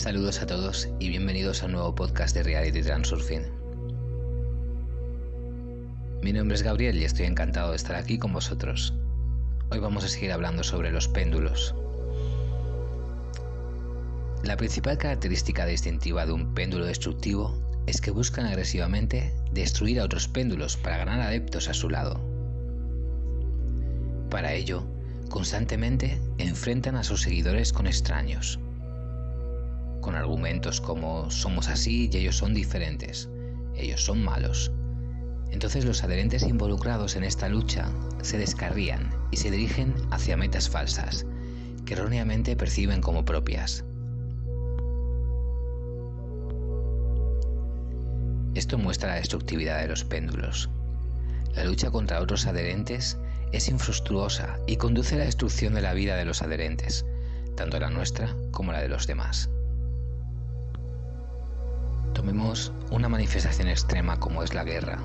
Saludos a todos y bienvenidos a un nuevo podcast de Reality Transurfing. Mi nombre es Gabriel y estoy encantado de estar aquí con vosotros. Hoy vamos a seguir hablando sobre los péndulos. La principal característica distintiva de un péndulo destructivo es que buscan agresivamente destruir a otros péndulos para ganar adeptos a su lado. Para ello, constantemente enfrentan a sus seguidores con extraños, con argumentos como somos así y ellos son diferentes, ellos son malos. Entonces los adherentes involucrados en esta lucha se descarrían y se dirigen hacia metas falsas, que erróneamente perciben como propias. Esto muestra la destructividad de los péndulos. La lucha contra otros adherentes es infructuosa y conduce a la destrucción de la vida de los adherentes, tanto la nuestra como la de los demás. Tomemos una manifestación extrema como es la guerra.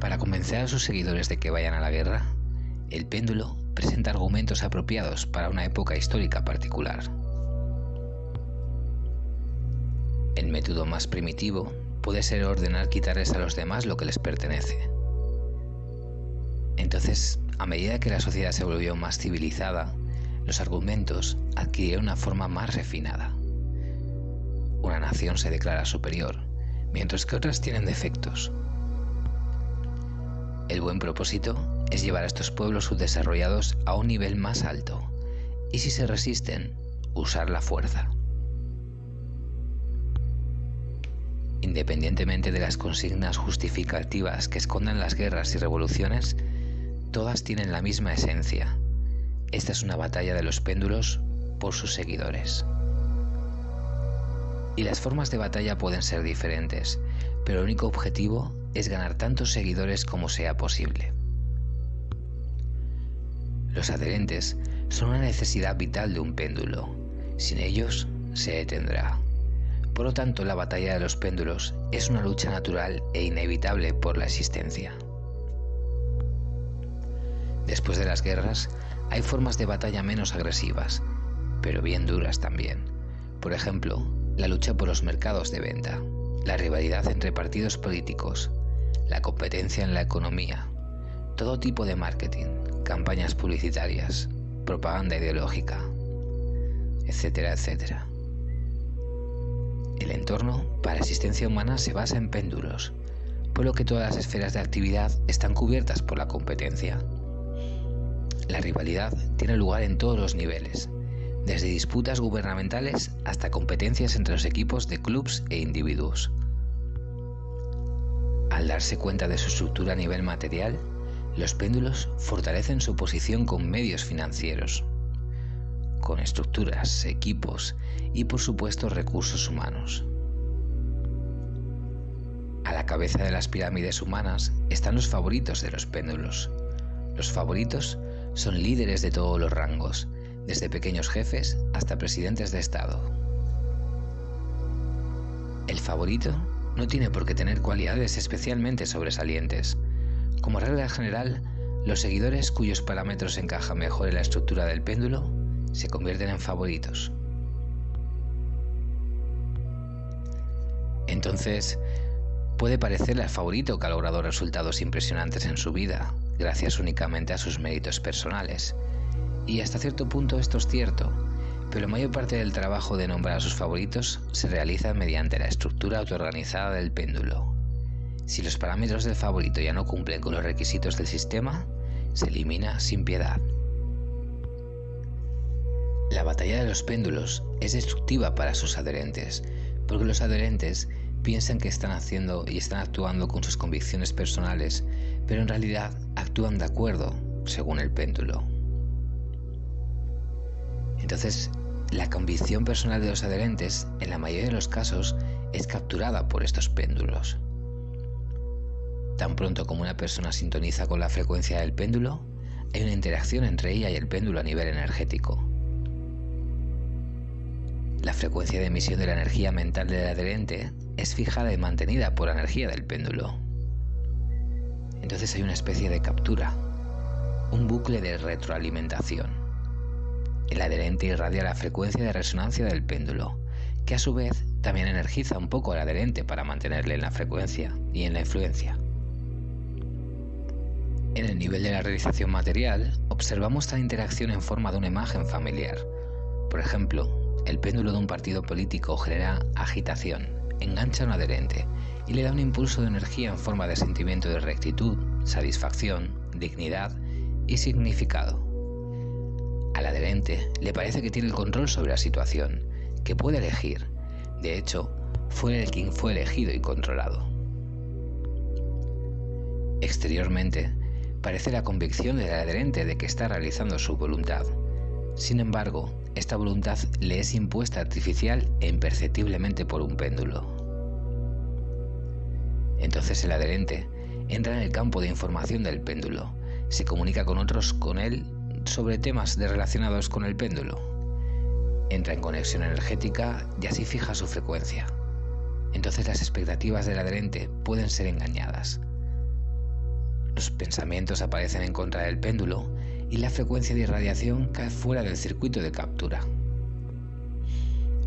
Para convencer a sus seguidores de que vayan a la guerra, el péndulo presenta argumentos apropiados para una época histórica particular. El método más primitivo puede ser ordenar quitarles a los demás lo que les pertenece. Entonces, a medida que la sociedad se volvió más civilizada, los argumentos adquirieron una forma más refinada. Una nación se declara superior, mientras que otras tienen defectos. El buen propósito es llevar a estos pueblos subdesarrollados a un nivel más alto, y si se resisten, usar la fuerza. Independientemente de las consignas justificativas que escondan las guerras y revoluciones, todas tienen la misma esencia. Esta es una batalla de los péndulos por sus seguidores. Y las formas de batalla pueden ser diferentes, pero el único objetivo es ganar tantos seguidores como sea posible. Los adherentes son una necesidad vital de un péndulo. Sin ellos, se detendrá. Por lo tanto, la batalla de los péndulos es una lucha natural e inevitable por la existencia. Después de las guerras, hay formas de batalla menos agresivas, pero bien duras también. Por ejemplo, la lucha por los mercados de venta, la rivalidad entre partidos políticos, la competencia en la economía, todo tipo de marketing, campañas publicitarias, propaganda ideológica, etcétera, etcétera. El entorno para existencia humana se basa en péndulos, por lo que todas las esferas de actividad están cubiertas por la competencia. La rivalidad tiene lugar en todos los niveles, desde disputas gubernamentales hasta competencias entre los equipos de clubes e individuos. Al darse cuenta de su estructura a nivel material, los péndulos fortalecen su posición con medios financieros, con estructuras, equipos y por supuesto recursos humanos. A la cabeza de las pirámides humanas están los favoritos de los péndulos. Los favoritos son líderes de todos los rangos, desde pequeños jefes hasta presidentes de Estado. El favorito no tiene por qué tener cualidades especialmente sobresalientes. Como regla general, los seguidores cuyos parámetros encajan mejor en la estructura del péndulo se convierten en favoritos. Entonces, puede parecerle al favorito que ha logrado resultados impresionantes en su vida, gracias únicamente a sus méritos personales. Y hasta cierto punto esto es cierto, pero la mayor parte del trabajo de nombrar a sus favoritos se realiza mediante la estructura autoorganizada del péndulo. Si los parámetros del favorito ya no cumplen con los requisitos del sistema, se elimina sin piedad. La batalla de los péndulos es destructiva para sus adherentes, porque los adherentes piensan que están haciendo y están actuando con sus convicciones personales, pero en realidad actúan de acuerdo según el péndulo. Entonces, la convicción personal de los adherentes, en la mayoría de los casos, es capturada por estos péndulos. Tan pronto como una persona sintoniza con la frecuencia del péndulo, hay una interacción entre ella y el péndulo a nivel energético. La frecuencia de emisión de la energía mental del adherente es fijada y mantenida por la energía del péndulo. Entonces hay una especie de captura, un bucle de retroalimentación. El adherente irradia la frecuencia de resonancia del péndulo, que a su vez también energiza un poco al adherente para mantenerle en la frecuencia y en la influencia. En el nivel de la realización material, observamos la interacción en forma de una imagen familiar. Por ejemplo, el péndulo de un partido político genera agitación, engancha a un adherente y le da un impulso de energía en forma de sentimiento de rectitud, satisfacción, dignidad y significado. Al adherente le parece que tiene el control sobre la situación, que puede elegir. De hecho, fue el quien fue elegido y controlado. Exteriormente, parece la convicción del adherente de que está realizando su voluntad. Sin embargo, esta voluntad le es impuesta artificial e imperceptiblemente por un péndulo. Entonces el adherente entra en el campo de información del péndulo, se comunica con otros con él sobre temas relacionados con el péndulo, entra en conexión energética y así fija su frecuencia. Entonces las expectativas del adherente pueden ser engañadas. Los pensamientos aparecen en contra del péndulo y la frecuencia de irradiación cae fuera del circuito de captura.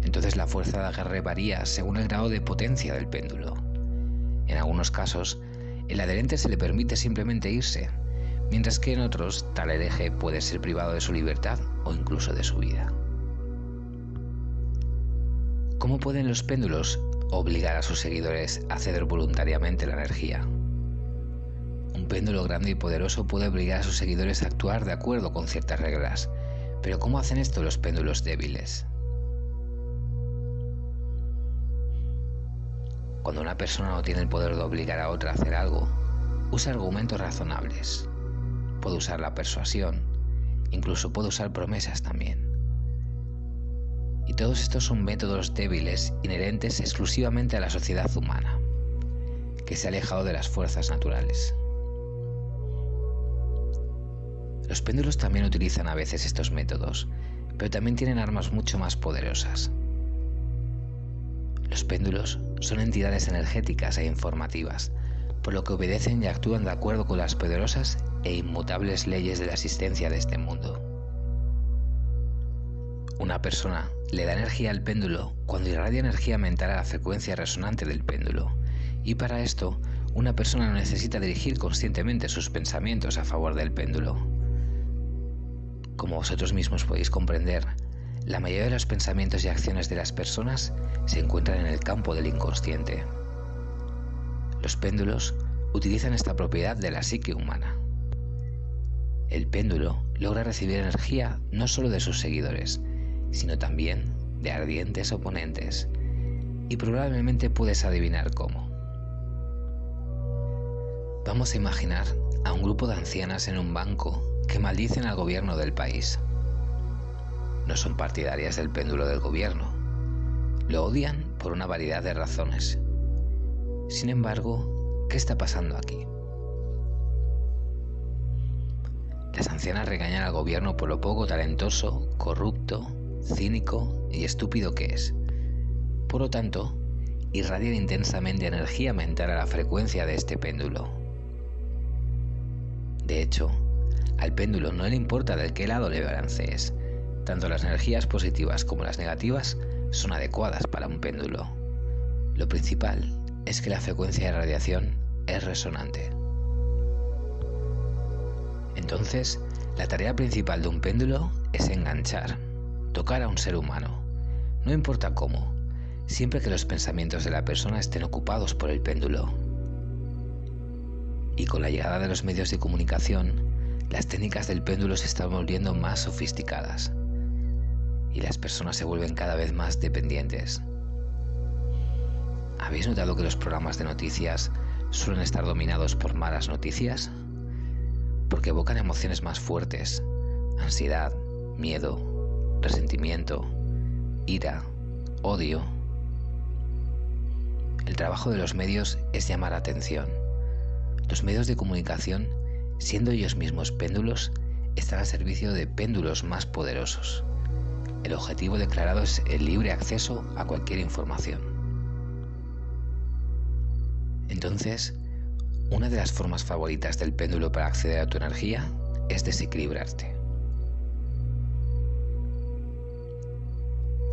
Entonces la fuerza de agarre varía según el grado de potencia del péndulo. En algunos casos, el adherente se le permite simplemente irse, mientras que en otros tal hereje puede ser privado de su libertad o incluso de su vida. ¿Cómo pueden los péndulos obligar a sus seguidores a ceder voluntariamente la energía? Un péndulo grande y poderoso puede obligar a sus seguidores a actuar de acuerdo con ciertas reglas, pero ¿cómo hacen esto los péndulos débiles? Cuando una persona no tiene el poder de obligar a otra a hacer algo, usa argumentos razonables. Puede usar la persuasión, incluso puede usar promesas también. Y todos estos son métodos débiles inherentes exclusivamente a la sociedad humana, que se ha alejado de las fuerzas naturales. Los péndulos también utilizan a veces estos métodos, pero también tienen armas mucho más poderosas. Los péndulos son entidades energéticas e informativas, por lo que obedecen y actúan de acuerdo con las poderosas e inmutables leyes de la existencia de este mundo. Una persona le da energía al péndulo cuando irradia energía mental a la frecuencia resonante del péndulo, y para esto una persona no necesita dirigir conscientemente sus pensamientos a favor del péndulo. Como vosotros mismos podéis comprender, la mayoría de los pensamientos y acciones de las personas se encuentran en el campo del inconsciente. Los péndulos utilizan esta propiedad de la psique humana. El péndulo logra recibir energía no solo de sus seguidores, sino también de ardientes oponentes, y probablemente puedes adivinar cómo. Vamos a imaginar a un grupo de ancianas en un banco que maldicen al gobierno del país. No son partidarias del péndulo del gobierno. Lo odian por una variedad de razones. Sin embargo, ¿qué está pasando aquí? Las ancianas regañan al gobierno por lo poco talentoso, corrupto, cínico y estúpido que es. Por lo tanto, irradian intensamente energía mental a la frecuencia de este péndulo. De hecho, al péndulo no le importa de qué lado le balancees. Tanto las energías positivas como las negativas son adecuadas para un péndulo. Lo principal es que la frecuencia de radiación es resonante. Entonces, la tarea principal de un péndulo es enganchar, tocar a un ser humano, no importa cómo, siempre que los pensamientos de la persona estén ocupados por el péndulo. Y con la llegada de los medios de comunicación, las técnicas del péndulo se están volviendo más sofisticadas y las personas se vuelven cada vez más dependientes. ¿Habéis notado que los programas de noticias suelen estar dominados por malas noticias? Porque evocan emociones más fuertes, ansiedad, miedo, resentimiento, ira, odio. El trabajo de los medios es llamar atención. Los medios de comunicación siendo ellos mismos péndulos, están al servicio de péndulos más poderosos. El objetivo declarado es el libre acceso a cualquier información. Entonces, una de las formas favoritas del péndulo para acceder a tu energía es desequilibrarte.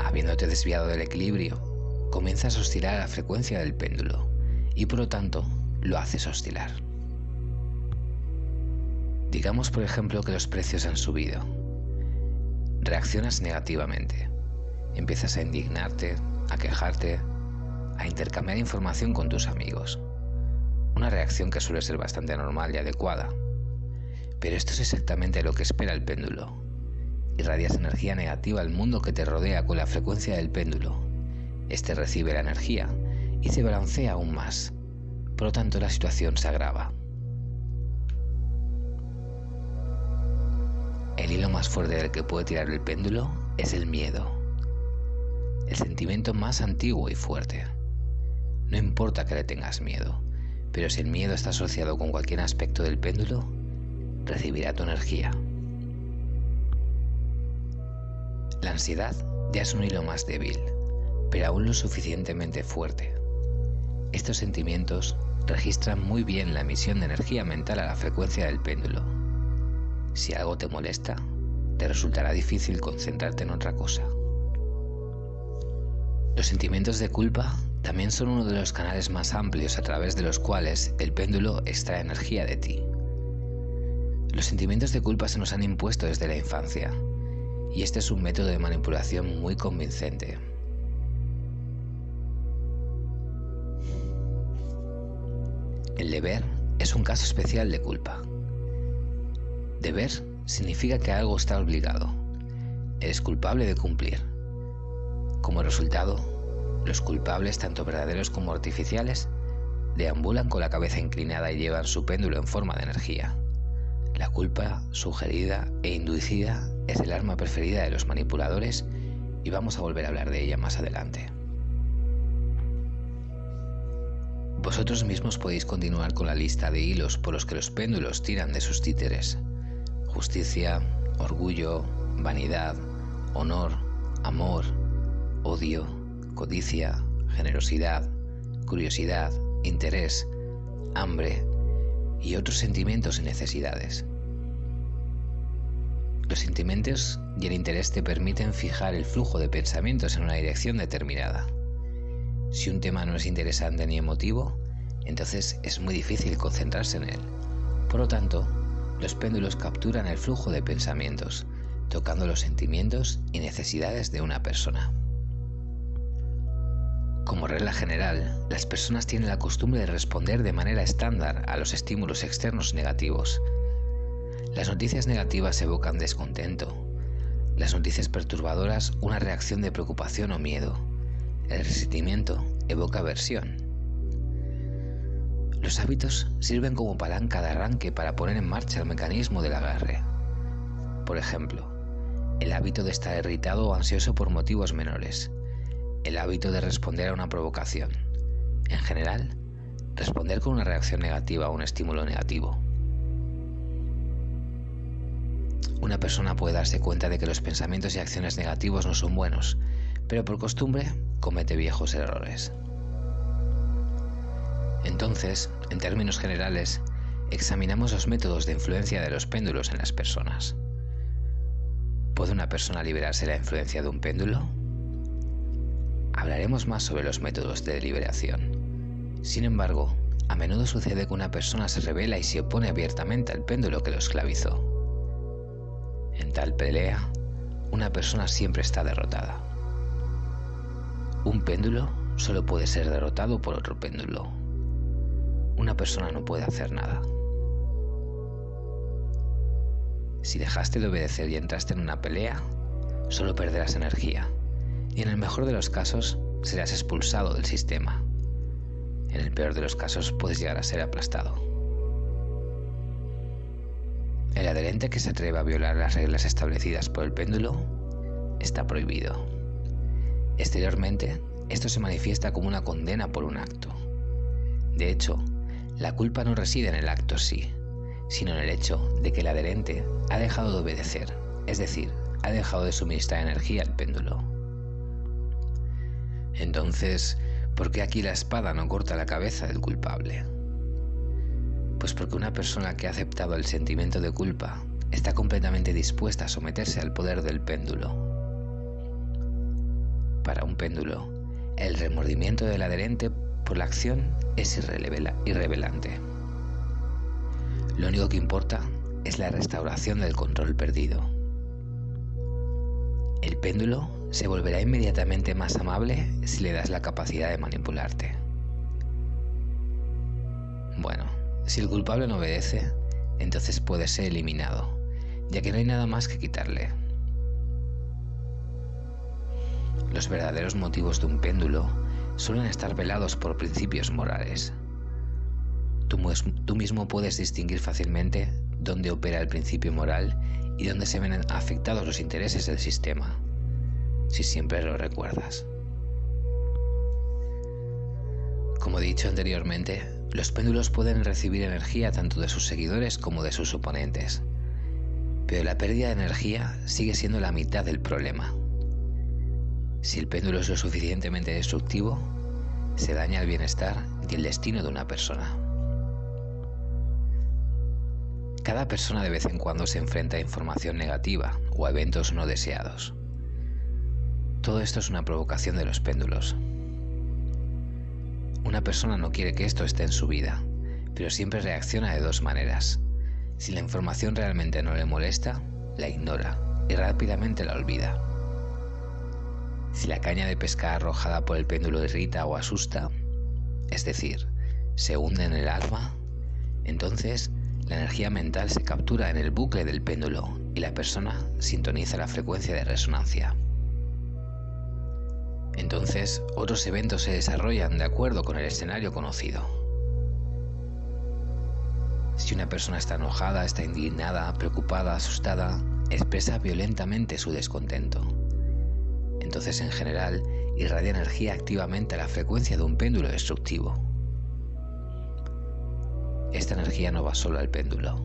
Habiéndote desviado del equilibrio comienzas a oscilar a la frecuencia del péndulo y por lo tanto lo haces oscilar. Digamos por ejemplo que los precios han subido. Reaccionas negativamente. Empiezas a indignarte, a quejarte, a intercambiar información con tus amigos. Una reacción que suele ser bastante normal y adecuada. Pero esto es exactamente lo que espera el péndulo. Irradias energía negativa al mundo que te rodea con la frecuencia del péndulo. Este recibe la energía y se balancea aún más. Por lo tanto, la situación se agrava. El hilo más fuerte del que puede tirar el péndulo es el miedo, el sentimiento más antiguo y fuerte. No importa que le tengas miedo, pero si el miedo está asociado con cualquier aspecto del péndulo, recibirá tu energía. La ansiedad ya es un hilo más débil, pero aún lo suficientemente fuerte. Estos sentimientos registran muy bien la emisión de energía mental a la frecuencia del péndulo. Si algo te molesta, te resultará difícil concentrarte en otra cosa. Los sentimientos de culpa también son uno de los canales más amplios a través de los cuales el péndulo extrae energía de ti. Los sentimientos de culpa se nos han impuesto desde la infancia, y este es un método de manipulación muy convincente. El deber es un caso especial de culpa. Deber significa que algo está obligado. Eres culpable de cumplir. Como resultado, los culpables, tanto verdaderos como artificiales, deambulan con la cabeza inclinada y llevan su péndulo en forma de energía. La culpa sugerida e inducida es el arma preferida de los manipuladores y vamos a volver a hablar de ella más adelante. Vosotros mismos podéis continuar con la lista de hilos por los que los péndulos tiran de sus títeres. Justicia, orgullo, vanidad, honor, amor, odio, codicia, generosidad, curiosidad, interés, hambre y otros sentimientos y necesidades. Los sentimientos y el interés te permiten fijar el flujo de pensamientos en una dirección determinada. Si un tema no es interesante ni emotivo, entonces es muy difícil concentrarse en él. Por lo tanto, los péndulos capturan el flujo de pensamientos, tocando los sentimientos y necesidades de una persona. Como regla general, las personas tienen la costumbre de responder de manera estándar a los estímulos externos negativos. Las noticias negativas evocan descontento, las noticias perturbadoras una reacción de preocupación o miedo, el resentimiento evoca aversión. Los hábitos sirven como palanca de arranque para poner en marcha el mecanismo del agarre. Por ejemplo, el hábito de estar irritado o ansioso por motivos menores, el hábito de responder a una provocación. En general, responder con una reacción negativa a un estímulo negativo. Una persona puede darse cuenta de que los pensamientos y acciones negativos no son buenos, pero por costumbre comete viejos errores. Entonces, en términos generales, examinamos los métodos de influencia de los péndulos en las personas. ¿Puede una persona liberarse de la influencia de un péndulo? Hablaremos más sobre los métodos de deliberación. Sin embargo, a menudo sucede que una persona se revela y se opone abiertamente al péndulo que lo esclavizó. En tal pelea, una persona siempre está derrotada. Un péndulo solo puede ser derrotado por otro péndulo. Una persona no puede hacer nada. Si dejaste de obedecer y entraste en una pelea, solo perderás energía y en el mejor de los casos serás expulsado del sistema. En el peor de los casos puedes llegar a ser aplastado. El adherente que se atreva a violar las reglas establecidas por el péndulo está prohibido. Exteriormente, esto se manifiesta como una condena por un acto. De hecho, la culpa no reside en el acto sí, sino en el hecho de que el adherente ha dejado de obedecer, es decir, ha dejado de suministrar energía al péndulo. Entonces, ¿por qué aquí la espada no corta la cabeza del culpable? Pues porque una persona que ha aceptado el sentimiento de culpa está completamente dispuesta a someterse al poder del péndulo. Para un péndulo, el remordimiento del adherente por la acción es irrelevante. Lo único que importa es la restauración del control perdido. El péndulo se volverá inmediatamente más amable si le das la capacidad de manipularte. Bueno, si el culpable no obedece, entonces puede ser eliminado, ya que no hay nada más que quitarle. Los verdaderos motivos de un péndulo suelen estar velados por principios morales. Tú, mismo puedes distinguir fácilmente dónde opera el principio moral y dónde se ven afectados los intereses del sistema, si siempre lo recuerdas. Como he dicho anteriormente, los péndulos pueden recibir energía tanto de sus seguidores como de sus oponentes, pero la pérdida de energía sigue siendo la mitad del problema. Si el péndulo es lo suficientemente destructivo, se daña el bienestar y el destino de una persona. Cada persona de vez en cuando se enfrenta a información negativa o a eventos no deseados. Todo esto es una provocación de los péndulos. Una persona no quiere que esto esté en su vida, pero siempre reacciona de dos maneras. Si la información realmente no le molesta, la ignora y rápidamente la olvida. Si la caña de pesca arrojada por el péndulo irrita o asusta, es decir, se hunde en el alma, entonces la energía mental se captura en el bucle del péndulo y la persona sintoniza la frecuencia de resonancia. Entonces, otros eventos se desarrollan de acuerdo con el escenario conocido. Si una persona está enojada, está indignada, preocupada, asustada, expresa violentamente su descontento entonces en general irradia energía activamente a la frecuencia de un péndulo destructivo. Esta energía no va solo al péndulo.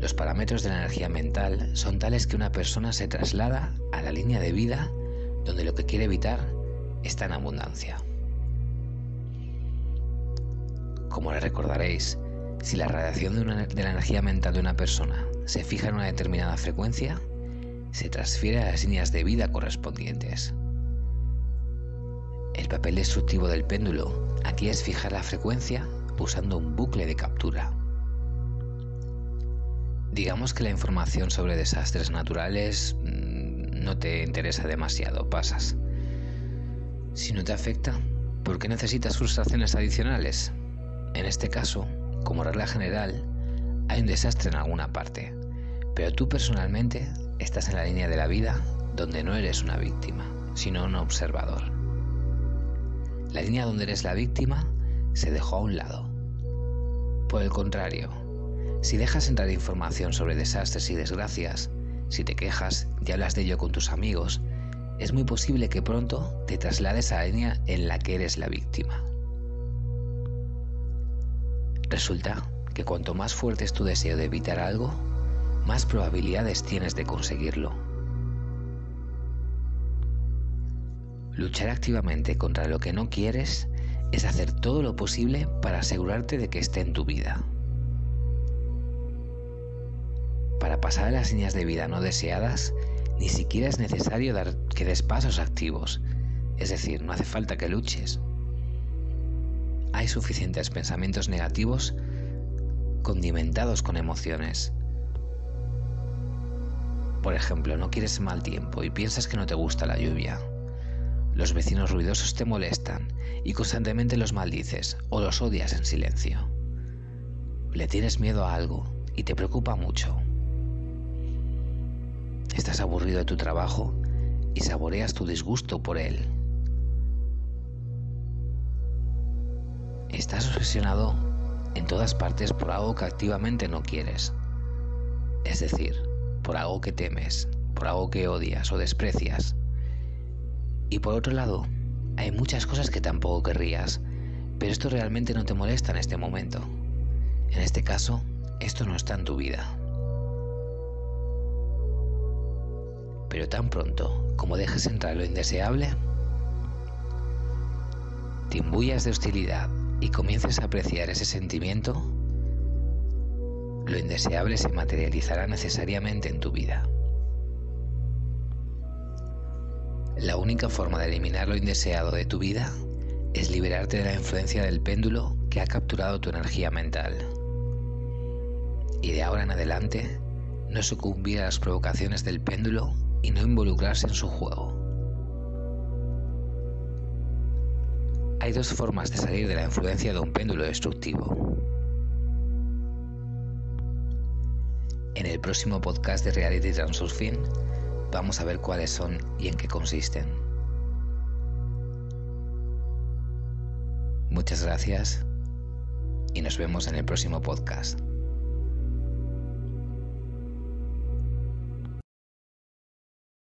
Los parámetros de la energía mental son tales que una persona se traslada a la línea de vida donde lo que quiere evitar está en abundancia. Como le recordaréis, si la radiación de, de, la energía mental de una persona se fija en una determinada frecuencia, se transfiere a las líneas de vida correspondientes. El papel destructivo del péndulo aquí es fijar la frecuencia usando un bucle de captura. Digamos que la información sobre desastres naturales mm, no te interesa demasiado, pasas. Si no te afecta, ¿por qué necesitas frustraciones adicionales? En este caso, como regla general, hay un desastre en alguna parte, pero tú personalmente estás en la línea de la vida donde no eres una víctima, sino un observador. La línea donde eres la víctima se dejó a un lado. Por el contrario, si dejas entrar información sobre desastres y desgracias, si te quejas y hablas de ello con tus amigos, es muy posible que pronto te traslades a la línea en la que eres la víctima. Resulta que cuanto más fuerte es tu deseo de evitar algo, más probabilidades tienes de conseguirlo. Luchar activamente contra lo que no quieres es hacer todo lo posible para asegurarte de que esté en tu vida. Para pasar a las líneas de vida no deseadas, ni siquiera es necesario dar que des pasos activos, es decir, no hace falta que luches. Hay suficientes pensamientos negativos condimentados con emociones, por ejemplo, no quieres mal tiempo y piensas que no te gusta la lluvia. Los vecinos ruidosos te molestan y constantemente los maldices o los odias en silencio. Le tienes miedo a algo y te preocupa mucho. Estás aburrido de tu trabajo y saboreas tu disgusto por él. Estás obsesionado en todas partes por algo que activamente no quieres. Es decir, por algo que temes, por algo que odias o desprecias. Y por otro lado, hay muchas cosas que tampoco querrías, pero esto realmente no te molesta en este momento. En este caso, esto no está en tu vida. Pero tan pronto como dejes entrar lo indeseable, te imbuyas de hostilidad y comiences a apreciar ese sentimiento, lo indeseable se materializará necesariamente en tu vida. La única forma de eliminar lo indeseado de tu vida es liberarte de la influencia del péndulo que ha capturado tu energía mental. Y de ahora en adelante, no sucumbir a las provocaciones del péndulo y no involucrarse en su juego. Hay dos formas de salir de la influencia de un péndulo destructivo. En el próximo podcast de Reality Transurfing vamos a ver cuáles son y en qué consisten. Muchas gracias y nos vemos en el próximo podcast.